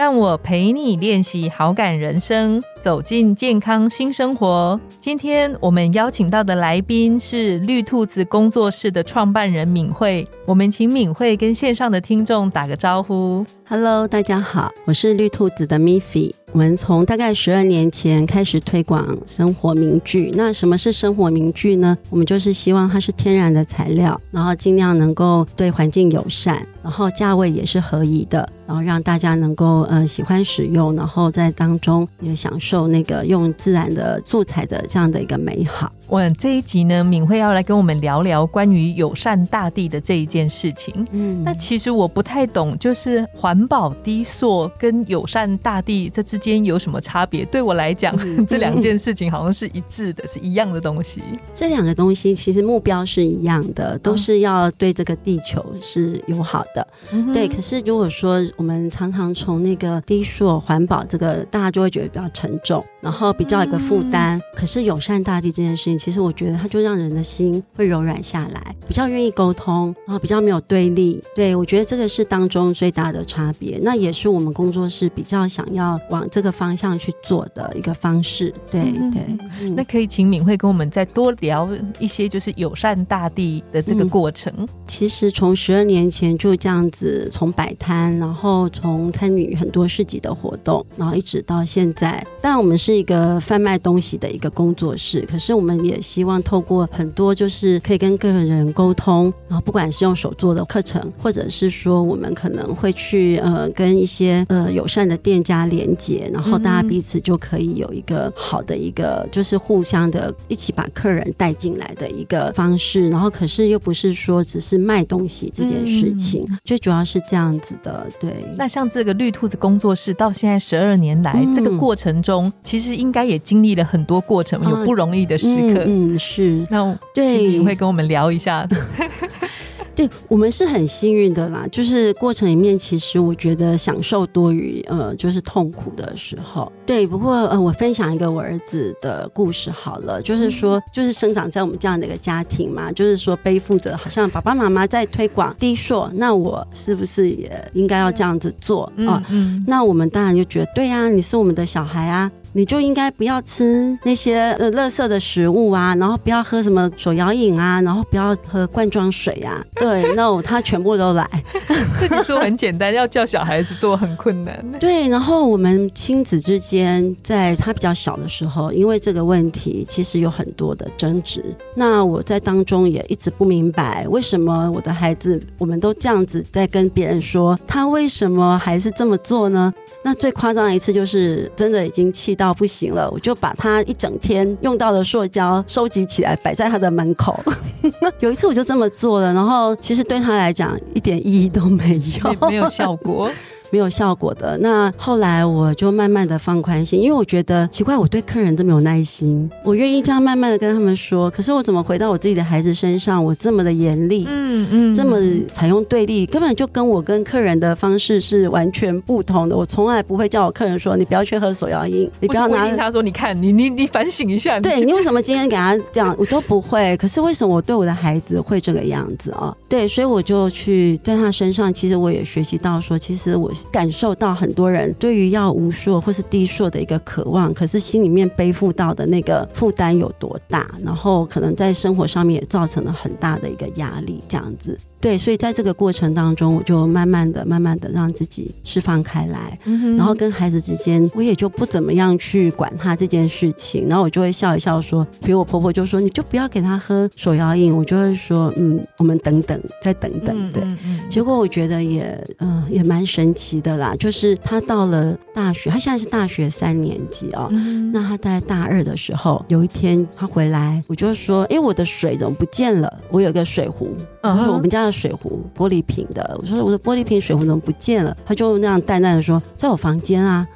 让我陪你练习好感人生。走进健康新生活。今天我们邀请到的来宾是绿兔子工作室的创办人敏慧。我们请敏慧跟线上的听众打个招呼。Hello，大家好，我是绿兔子的 Miffy。我们从大概十二年前开始推广生活名具。那什么是生活名具呢？我们就是希望它是天然的材料，然后尽量能够对环境友善，然后价位也是合宜的。然后让大家能够呃喜欢使用，然后在当中也享受那个用自然的素材的这样的一个美好。我这一集呢，敏慧要来跟我们聊聊关于友善大地的这一件事情。嗯，那其实我不太懂，就是环保低塑跟友善大地这之间有什么差别？对我来讲，这两件事情好像是一致的，是一样的东西。这两个东西其实目标是一样的，都是要对这个地球是友好的。对，可是如果说我们常常从那个低塑环保这个，大家就会觉得比较沉重，然后比较一个负担。可是友善大地这件事情，其实我觉得它就让人的心会柔软下来，比较愿意沟通，然后比较没有对立。对我觉得这个是当中最大的差别，那也是我们工作室比较想要往这个方向去做的一个方式。对对，那可以请敏慧跟我们再多聊一些，就是友善大地的这个过程。其实从十二年前就这样子，从摆摊，然后从从参与很多市集的活动，然后一直到现在，当然我们是一个贩卖东西的一个工作室，可是我们也希望透过很多就是可以跟个人沟通，然后不管是用手做的课程，或者是说我们可能会去呃跟一些呃友善的店家连接，然后大家彼此就可以有一个好的一个就是互相的一起把客人带进来的一个方式，然后可是又不是说只是卖东西这件事情，最主要是这样子的，对，那像。这个绿兔子工作室到现在十二年来，这个过程中，其实应该也经历了很多过程，有不容易的时刻。嗯，是。那对，你会跟我们聊一下。对我们是很幸运的啦，就是过程里面，其实我觉得享受多于呃，就是痛苦的时候。对，不过呃，我分享一个我儿子的故事好了，就是说，就是生长在我们这样的一个家庭嘛，就是说背负着好像爸爸妈妈在推广低塑，那我是不是也应该要这样子做啊？那我们当然就觉得对呀，你是我们的小孩啊。你就应该不要吃那些呃垃圾的食物啊，然后不要喝什么手摇饮啊，然后不要喝罐装水啊。对，no，他全部都来，自己做很简单，要叫小孩子做很困难。对，然后我们亲子之间，在他比较小的时候，因为这个问题，其实有很多的争执。那我在当中也一直不明白，为什么我的孩子，我们都这样子在跟别人说，他为什么还是这么做呢？那最夸张的一次，就是真的已经气。到不行了，我就把他一整天用到的塑胶收集起来，摆在他的门口。有一次我就这么做了，然后其实对他来讲一点意义都没有，没有效果。没有效果的。那后来我就慢慢的放宽心，因为我觉得奇怪，我对客人这么有耐心，我愿意这样慢慢的跟他们说。可是我怎么回到我自己的孩子身上，我这么的严厉，嗯嗯，这么采用对立，根本就跟我跟客人的方式是完全不同的。我从来不会叫我客人说，你不要去喝手摇饮，你不要拿他说，你看你你你反省一下，对你为什么今天给他这样，我都不会。可是为什么我对我的孩子会这个样子啊？对，所以我就去在他身上，其实我也学习到说，其实我。感受到很多人对于要无数或是低数的一个渴望，可是心里面背负到的那个负担有多大，然后可能在生活上面也造成了很大的一个压力，这样子。对，所以在这个过程当中，我就慢慢的、慢慢的让自己释放开来，然后跟孩子之间，我也就不怎么样去管他这件事情，然后我就会笑一笑说，比如我婆婆就说，你就不要给他喝手摇饮，我就会说，嗯，我们等等，再等等，对。结果我觉得也，嗯，也蛮神奇的啦，就是他到了大学，他现在是大学三年级哦，那他在大二的时候，有一天他回来，我就说，哎，我的水怎么不见了？我有个水壶，他说我们家的。水壶玻璃瓶的，我说我的玻璃瓶水壶怎么不见了？他就那样淡淡的说，在我房间啊。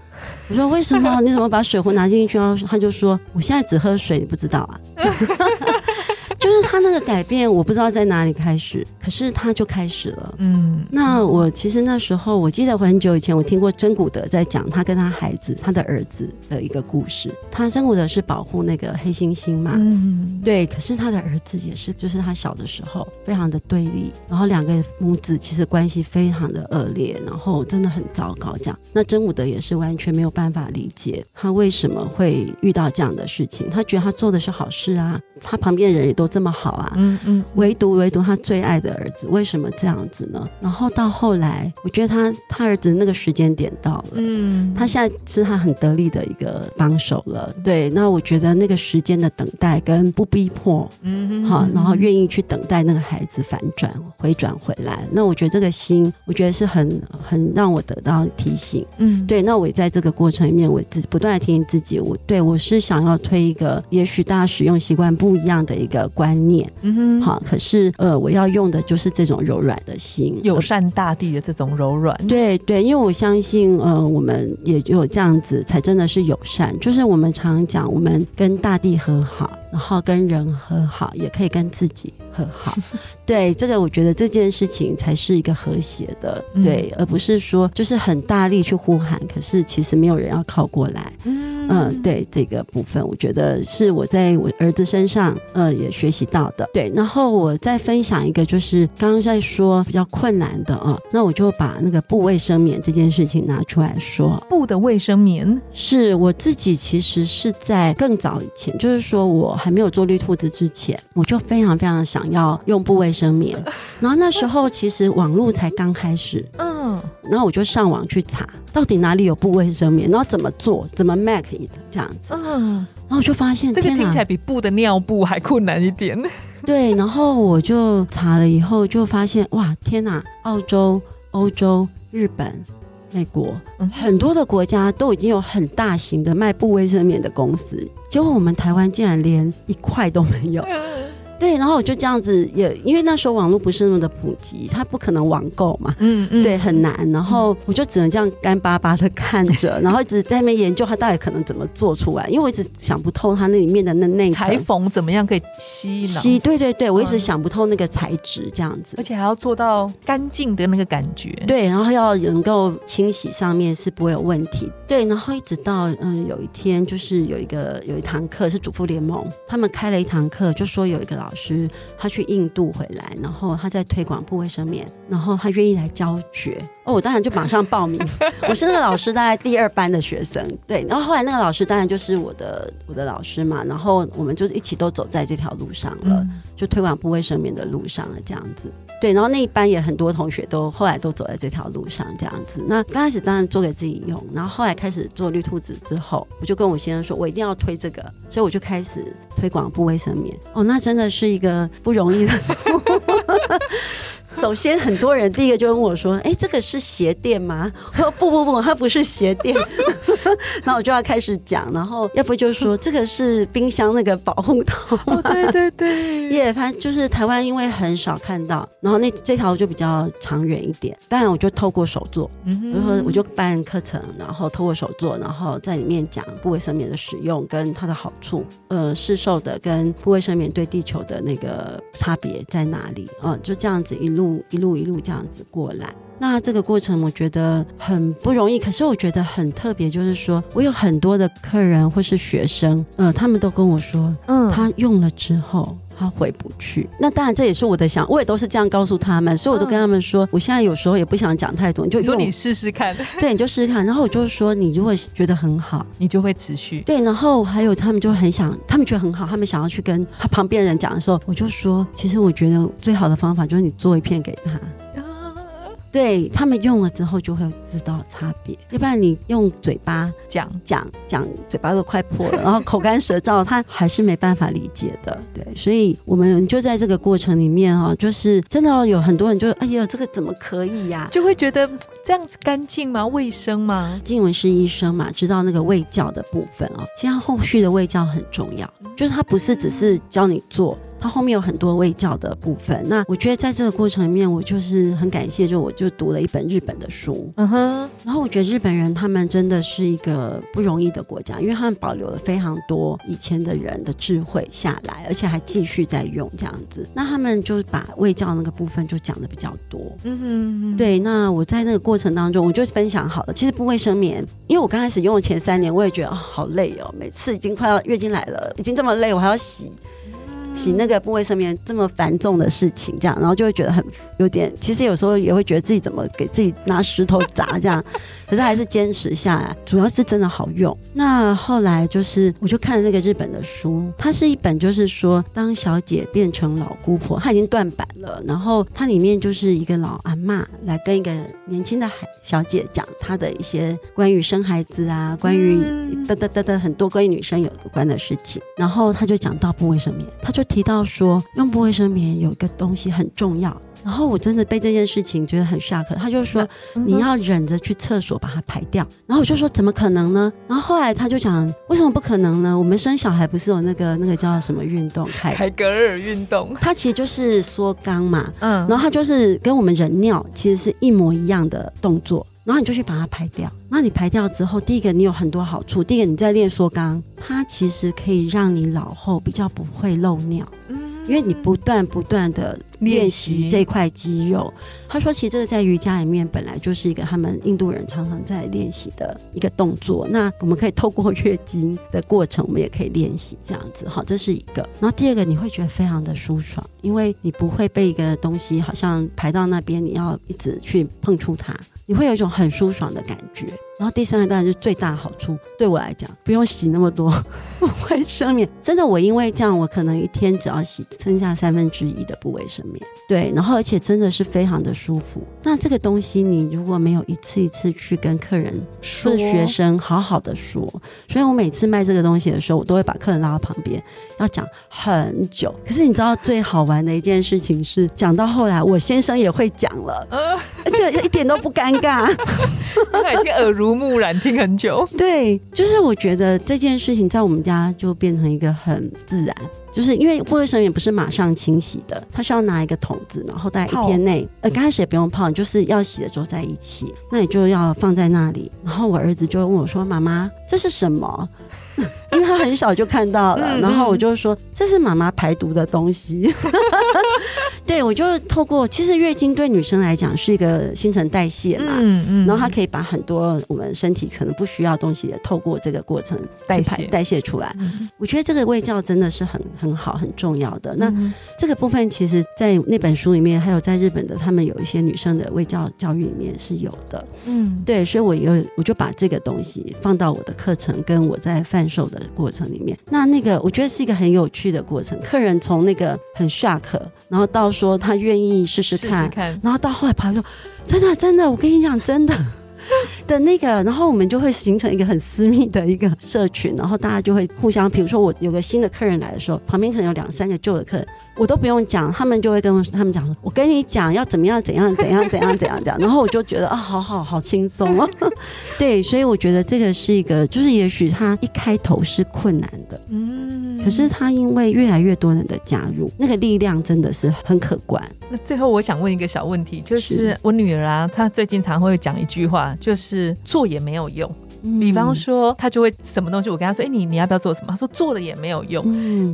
我说为什么？你怎么把水壶拿进去？然后他就说我现在只喝水，你不知道啊。就是他那个改变，我不知道在哪里开始，可是他就开始了。嗯，那我其实那时候，我记得很久以前，我听过真古德在讲他跟他孩子、他的儿子的一个故事。他真古德是保护那个黑猩猩嘛，嗯，对。可是他的儿子也是，就是他小的时候非常的对立，然后两个母子其实关系非常的恶劣，然后真的很糟糕。这样，那真古德也是完全没有办法理解他为什么会遇到这样的事情。他觉得他做的是好事啊，他旁边人也都。这么好啊，嗯嗯，唯独唯独他最爱的儿子，为什么这样子呢？然后到后来，我觉得他他儿子那个时间点到了，嗯，他现在是他很得力的一个帮手了。对，那我觉得那个时间的等待跟不逼迫，嗯，好，然后愿意去等待那个孩子反转回转回来，那我觉得这个心，我觉得是很很让我得到提醒，嗯，对。那我也在这个过程里面，我自己不断的提醒自己，我对我是想要推一个，也许大家使用习惯不一样的一个观。观念，嗯哼，好，可是呃，我要用的就是这种柔软的心，友善大地的这种柔软。对对，因为我相信，呃，我们也有这样子，才真的是友善。就是我们常讲，我们跟大地和好。然后跟人和好，也可以跟自己和好。对，这个我觉得这件事情才是一个和谐的，对，而不是说就是很大力去呼喊，可是其实没有人要靠过来。嗯，对，这个部分我觉得是我在我儿子身上，呃，也学习到的。对，然后我再分享一个，就是刚刚在说比较困难的啊，那我就把那个布卫生棉这件事情拿出来说。布的卫生棉是我自己，其实是在更早以前，就是说我。还没有做绿兔子之前，我就非常非常想要用布卫生棉。然后那时候其实网络才刚开始，嗯，然后我就上网去查，到底哪里有布卫生棉，然后怎么做，怎么 make it 这样子，嗯，然后我就发现这个听起来比布的尿布还困难一点。对，然后我就查了以后就发现，哇，天哪，澳洲、欧洲、日本。美国很多的国家都已经有很大型的卖布卫生棉的公司，结果我们台湾竟然连一块都没有。对，然后我就这样子，也因为那时候网络不是那么的普及，它不可能网购嘛，嗯嗯，对，很难。然后我就只能这样干巴巴的看着，然后一直在那边研究它到底可能怎么做出来，因为我一直想不透它那里面的那内裁缝怎么样可以吸吸，对对对，我一直想不透那个材质这样子，而且还要做到干净的那个感觉，对，然后要能够清洗上面是不会有问题，对，然后一直到嗯有一天就是有一个有一堂课是主妇联盟，他们开了一堂课，就说有一个老师他去印度回来，然后他在推广部卫生棉，然后他愿意来教学。哦，我当然就马上报名。我是那个老师大概第二班的学生，对。然后后来那个老师当然就是我的我的老师嘛，然后我们就是一起都走在这条路上了，就推广不卫生棉的路上了这样子。对，然后那一班也很多同学都后来都走在这条路上这样子。那刚开始当然做给自己用，然后后来开始做绿兔子之后，我就跟我先生说，我一定要推这个，所以我就开始推广不卫生棉。哦，那真的是一个不容易的。首先，很多人第一个就问我说：“哎，这个是鞋垫吗？”我说：“不不不，它不是鞋垫。”那我就要开始讲，然后要不就是说这个是冰箱那个保护套。对对对，也反正就是台湾因为很少看到，然后那这条就比较长远一点。当然，我就透过手做，然后我就办课程，然后透过手做，然后在里面讲不卫生棉的使用跟它的好处，呃，市售的跟不卫生棉对地球的那个差别在哪里？嗯，就这样子一路。一路一路这样子过来，那这个过程我觉得很不容易，可是我觉得很特别，就是说我有很多的客人或是学生，呃，他们都跟我说，嗯，他用了之后。他回不去，那当然这也是我的想，我也都是这样告诉他们，所以我都跟他们说，我现在有时候也不想讲太多，你就说你试试看，对，你就试试看，然后我就说，你如果觉得很好，你就会持续，对，然后还有他们就很想，他们觉得很好，他们想要去跟他旁边人讲的时候，我就说，其实我觉得最好的方法就是你做一片给他。对他们用了之后就会知道差别，要不然你用嘴巴讲讲讲，嘴巴都快破了，然后口干舌燥，他还是没办法理解的。对，所以我们就在这个过程里面哈，就是真的有很多人就哎呀，这个怎么可以呀？就会觉得这样子干净吗？卫生吗？静文是医生嘛，知道那个卫教的部分哦。现在后续的卫教很重要，就是他不是只是教你做。它后面有很多卫教的部分。那我觉得在这个过程里面，我就是很感谢，就我就读了一本日本的书，嗯哼，然后我觉得日本人他们真的是一个不容易的国家，因为他们保留了非常多以前的人的智慧下来，而且还继续在用这样子。那他们就把卫教那个部分就讲的比较多，嗯哼，对。那我在那个过程当中，我就分享好了。其实不卫生棉，因为我刚开始用的前三年，我也觉得哦好累哦，每次已经快要月经来了，已经这么累，我还要洗。洗那个部位上面这么繁重的事情，这样，然后就会觉得很有点，其实有时候也会觉得自己怎么给自己拿石头砸这样，可是还是坚持下来，主要是真的好用。那后来就是我就看了那个日本的书，它是一本就是说当小姐变成老姑婆，她已经断版了，然后它里面就是一个老阿妈来跟一个年轻的孩小姐讲她的一些关于生孩子啊，关于哒哒哒哒很多关于女生有关的事情，然后他就讲到不卫生棉，他就。提到说用不卫生棉有一个东西很重要，然后我真的被这件事情觉得很 shock。他就说你要忍着去厕所把它排掉，然后我就说怎么可能呢？然后后来他就讲为什么不可能呢？我们生小孩不是有那个那个叫什么运动凯凯格尔运动，它其实就是缩肛嘛，嗯，然后它就是跟我们人尿其实是一模一样的动作。然后你就去把它排掉。那你排掉之后，第一个你有很多好处。第一个你在练缩肛，它其实可以让你老后比较不会漏尿。因为你不断不断的练习这块肌肉，他说，其实这个在瑜伽里面本来就是一个他们印度人常常在练习的一个动作。那我们可以透过月经的过程，我们也可以练习这样子。好，这是一个。然后第二个，你会觉得非常的舒爽，因为你不会被一个东西好像排到那边，你要一直去碰触它，你会有一种很舒爽的感觉。然后第三个当然是最大好处，对我来讲不用洗那么多 卫生棉。真的，我因为这样，我可能一天只要洗剩下三分之一的不卫生棉。对，然后而且真的是非常的舒服。那这个东西你如果没有一次一次去跟客人说，学生好好的说，所以我每次卖这个东西的时候，我都会把客人拉到旁边，要讲很久。可是你知道最好玩的一件事情是，讲到后来我先生也会讲了，而且一点都不尴尬，他已经耳濡。目染听很久，对，就是我觉得这件事情在我们家就变成一个很自然，就是因为不卫生棉不是马上清洗的，它需要拿一个桶子，然后大概一天内，呃，刚开始也不用泡，就是要洗的时候在一起，那你就要放在那里，然后我儿子就问我说：“妈妈，这是什么？” 因为他很小就看到了，然后我就说这是妈妈排毒的东西。对，我就透过其实月经对女生来讲是一个新陈代谢嘛，嗯嗯，然后它可以把很多我们身体可能不需要东西，也透过这个过程代谢代谢出来。我觉得这个味教真的是很很好很重要的。那这个部分其实，在那本书里面，还有在日本的他们有一些女生的味教教育里面是有的。嗯，对，所以我有我就把这个东西放到我的课程跟我在贩售的。过程里面，那那个我觉得是一个很有趣的过程。客人从那个很 shock，然后到说他愿意试试看，然后到后来朋友说真的真的，我跟你讲真的的那个，然后我们就会形成一个很私密的一个社群，然后大家就会互相，比如说我有个新的客人来的时候，旁边可能有两三个旧的客人。我都不用讲，他们就会跟我他们讲说：“我跟你讲要怎么样，怎样，怎样，怎样，怎样，怎样。”然后我就觉得啊，好好好轻松哦。对，所以我觉得这个是一个，就是也许他一开头是困难的，嗯，可是他因为越来越多人的加入，那个力量真的是很可观。那最后我想问一个小问题，就是我女儿啊，她最近常会讲一句话，就是做也没有用。比方说，他就会什么东西，我跟他说：“哎，你你要不要做什么？”他说：“做了也没有用。”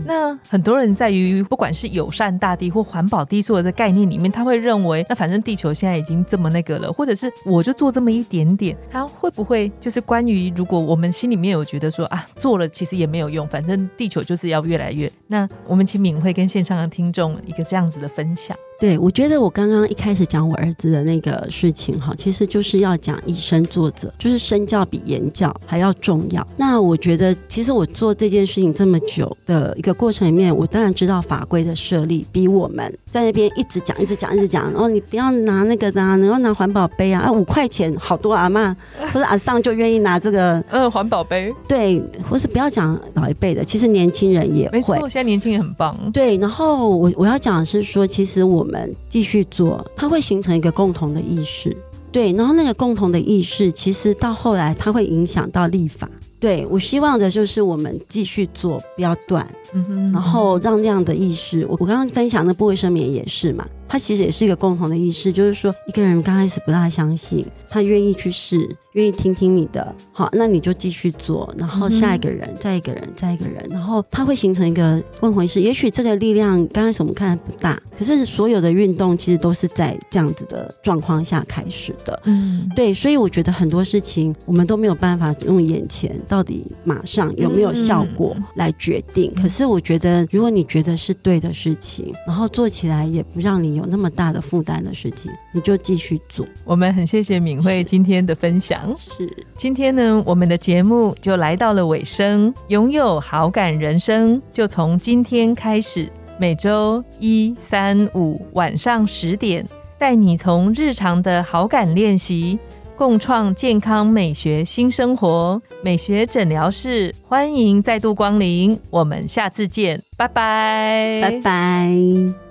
那很多人在于不管是友善大地或环保低塑的概念里面，他会认为，那反正地球现在已经这么那个了，或者是我就做这么一点点，他会不会就是关于如果我们心里面有觉得说啊，做了其实也没有用，反正地球就是要越来越……那我们请敏慧跟线上的听众一个这样子的分享。对，我觉得我刚刚一开始讲我儿子的那个事情哈，其实就是要讲以身作则，就是身教比言教还要重要。那我觉得，其实我做这件事情这么久的一个过程里面，我当然知道法规的设立比我们在那边一直讲、一直讲、一直讲。然后你不要拿那个啊，你要拿环保杯啊，啊，五块钱，好多阿妈或者阿桑就愿意拿这个，嗯，环保杯。对，或是不要讲老一辈的，其实年轻人也会。没错，现在年轻人很棒。对，然后我我要讲的是说，其实我。们继续做，它会形成一个共同的意识，对，然后那个共同的意识，其实到后来它会影响到立法，对我希望的就是我们继续做，不要断，嗯哼然后让那样的意识，我我刚刚分享的不卫生棉也是嘛，它其实也是一个共同的意识，就是说一个人刚开始不大相信，他愿意去试，愿意听听你的，好，那你就继续做，然后下一个人，再一个人，再一个人，然后他会形成一个共同意识。也许这个力量刚开始我们看不大，可是所有的运动其实都是在这样子的状况下开始的。嗯，对，所以我觉得很多事情我们都没有办法用眼前到底马上有没有效果来决定。可是我觉得，如果你觉得是对的事情，然后做起来也不让你有那么大的负担的事情，你就继续做。我们很谢谢敏慧今天的分享。是，今天呢，我们的节目就来到了尾声。拥有好感人生，就从今天开始，每周一、三、五晚上十点，带你从日常的好感练习，共创健康美学新生活。美学诊疗室，欢迎再度光临，我们下次见，拜拜，拜拜。